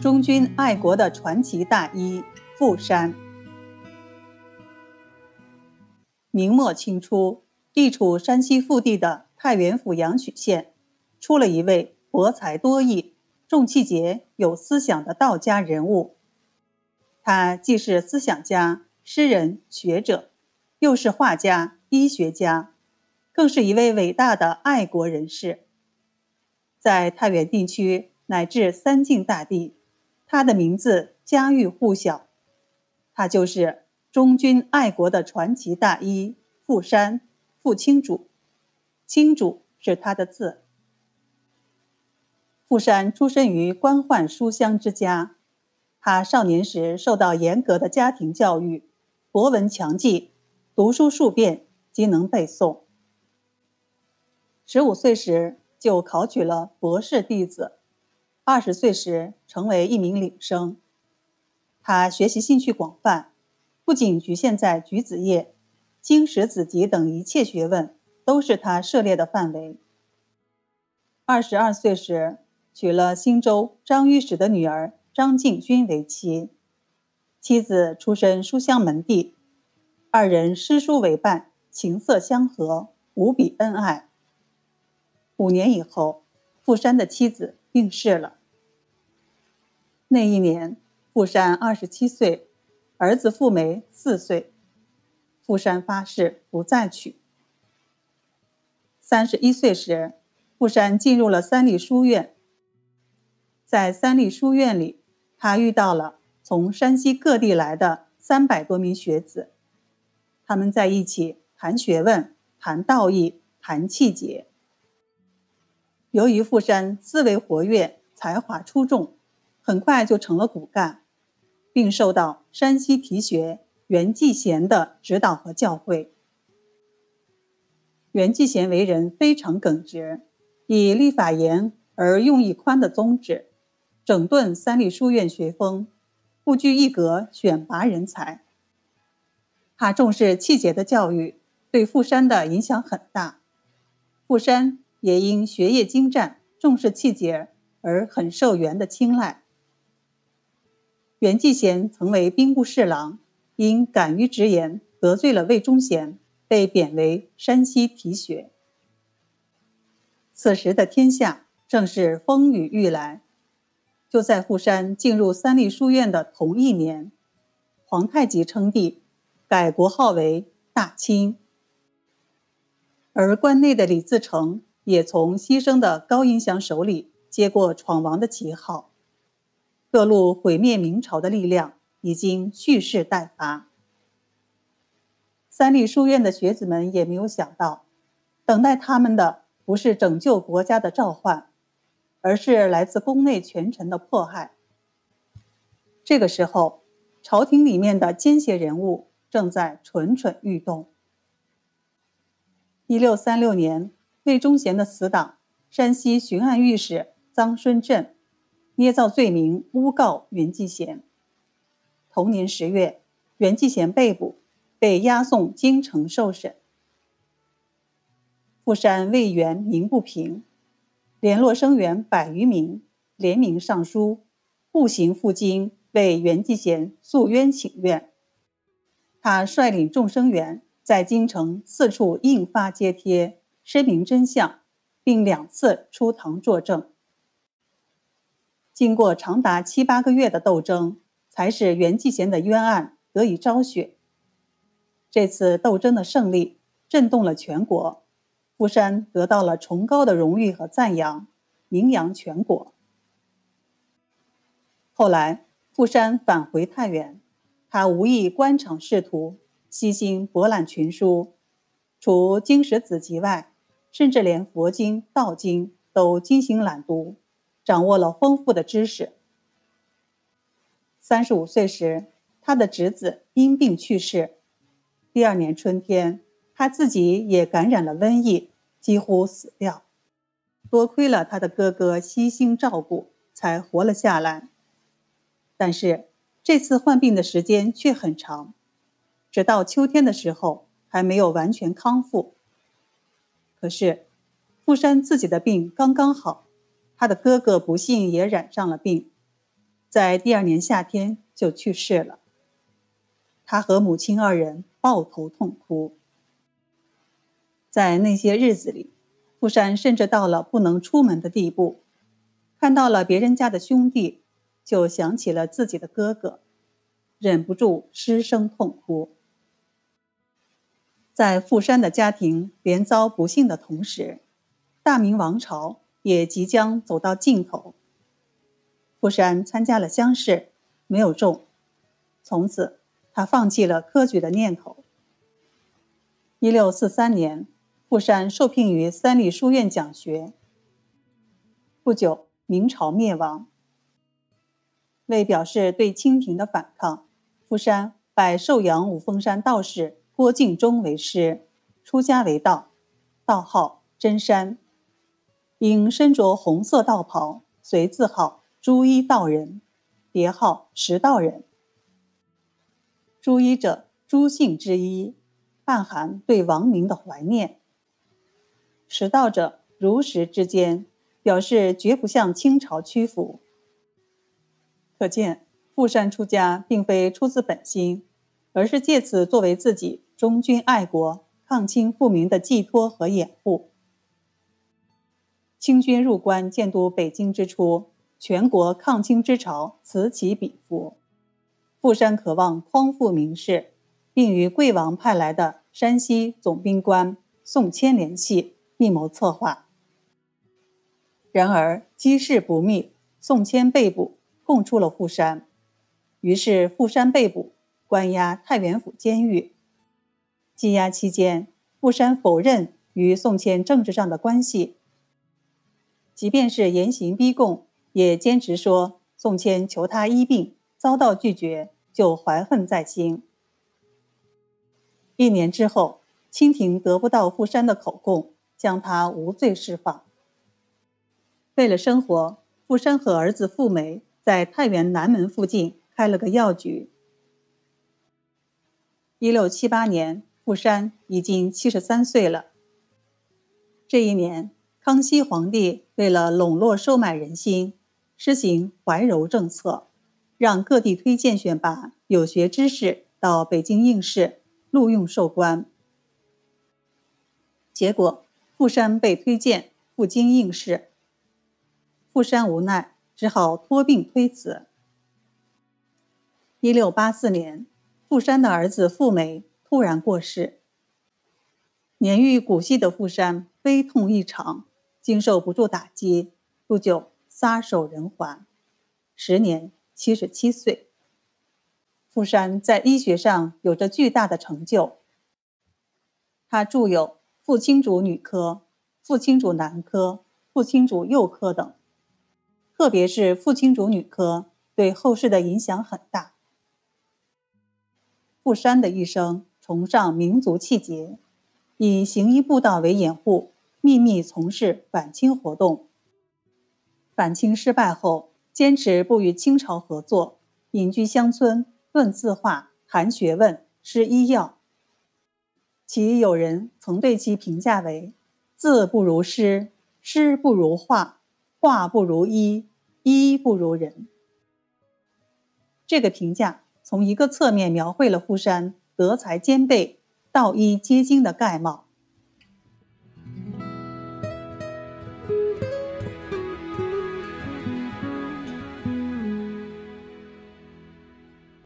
忠君爱国的传奇大医傅山。明末清初，地处山西腹地的太原府阳曲县，出了一位博才多艺、重气节、有思想的道家人物。他既是思想家、诗人、学者，又是画家、医学家，更是一位伟大的爱国人士。在太原地区乃至三晋大地，他的名字家喻户晓。他就是忠君爱国的传奇大医傅山，傅青主。青主是他的字。傅山出身于官宦书香之家，他少年时受到严格的家庭教育，博闻强记，读书数遍即能背诵。十五岁时就考取了博士弟子，二十岁时成为一名领生。他学习兴趣广泛，不仅局限在举子业、经史子集等一切学问，都是他涉猎的范围。二十二岁时。娶了新州张御史的女儿张敬君为妻，妻子出身书香门第，二人诗书为伴，情色相合，无比恩爱。五年以后，富山的妻子病逝了。那一年，傅山二十七岁，儿子傅梅四岁。傅山发誓不再娶。三十一岁时，傅山进入了三立书院。在三立书院里，他遇到了从山西各地来的三百多名学子，他们在一起谈学问、谈道义、谈气节。由于傅山思维活跃、才华出众，很快就成了骨干，并受到山西提学袁继贤的指导和教诲。袁继贤为人非常耿直，以立法严而用意宽的宗旨。整顿三立书院学风，不拘一格选拔人才。他重视气节的教育，对傅山的影响很大。傅山也因学业精湛、重视气节而很受袁的青睐。袁继贤曾为兵部侍郎，因敢于直言得罪了魏忠贤，被贬为山西提学。此时的天下正是风雨欲来。就在傅山进入三立书院的同一年，皇太极称帝，改国号为大清。而关内的李自成也从牺牲的高迎祥手里接过闯王的旗号。各路毁灭明朝的力量已经蓄势待发。三立书院的学子们也没有想到，等待他们的不是拯救国家的召唤。而是来自宫内权臣的迫害。这个时候，朝廷里面的奸邪人物正在蠢蠢欲动。一六三六年，魏忠贤的死党山西巡按御史臧孙振捏造罪名诬告袁继贤。同年十月，袁继贤被捕，被押送京城受审。富山魏元鸣不平。联络生员百余名，联名上书，步行赴京为袁继贤诉冤请愿。他率领众生员在京城四处印发揭贴，声明真相，并两次出堂作证。经过长达七八个月的斗争，才使袁继贤的冤案得以昭雪。这次斗争的胜利震动了全国。傅山得到了崇高的荣誉和赞扬，名扬全国。后来，傅山返回太原，他无意官场仕途，悉心博览群书，除经史子集外，甚至连佛经、道经都精心览读，掌握了丰富的知识。三十五岁时，他的侄子因病去世。第二年春天，他自己也感染了瘟疫。几乎死掉，多亏了他的哥哥悉心照顾，才活了下来。但是这次患病的时间却很长，直到秋天的时候还没有完全康复。可是富山自己的病刚刚好，他的哥哥不幸也染上了病。在第二年夏天就去世了。他和母亲二人抱头痛哭。在那些日子里，富山甚至到了不能出门的地步，看到了别人家的兄弟，就想起了自己的哥哥，忍不住失声痛哭。在富山的家庭连遭不幸的同时，大明王朝也即将走到尽头。富山参加了乡试，没有中，从此他放弃了科举的念头。一六四三年。富山受聘于三立书院讲学。不久，明朝灭亡。为表示对清廷的反抗，富山拜寿阳五峰山道士郭敬忠为师，出家为道，道号真山。因身着红色道袍，随字号朱衣道人，别号石道人。朱衣者，朱姓之一，暗含对亡民的怀念。持道者如实之间，表示绝不向清朝屈服。可见富山出家并非出自本心，而是借此作为自己忠君爱国、抗清复明的寄托和掩护。清军入关建都北京之初，全国抗清之潮此起彼伏。富山渴望匡复明室，并与贵王派来的山西总兵官宋谦联系。密谋策划，然而机事不密，宋谦被捕，供出了富山。于是富山被捕，关押太原府监狱。羁押期间，富山否认与宋谦政治上的关系，即便是严刑逼供，也坚持说宋谦求他医病，遭到拒绝，就怀恨在心。一年之后，清廷得不到富山的口供。将他无罪释放。为了生活，富山和儿子富美在太原南门附近开了个药局。一六七八年，富山已经七十三岁了。这一年，康熙皇帝为了笼络收买人心，施行怀柔政策，让各地推荐选拔有学之士到北京应试，录用授官。结果。富山被推荐赴京应试，富山无奈，只好托病推辞。一六八四年，富山的儿子富美突然过世。年逾古稀的富山悲痛异常，经受不住打击，不久撒手人寰，时年七十七岁。富山在医学上有着巨大的成就，他著有。傅青主女科、傅青主男科、傅青主幼科等，特别是傅青主女科对后世的影响很大。傅山的一生崇尚民族气节，以行医布道为掩护，秘密从事反清活动。反清失败后，坚持不与清朝合作，隐居乡村，论字画，谈学问，施医药。其友人曾对其评价为：“字不如诗，诗不如画，画不如医，医不如人。”这个评价从一个侧面描绘了富山德才兼备、道医皆精的概貌。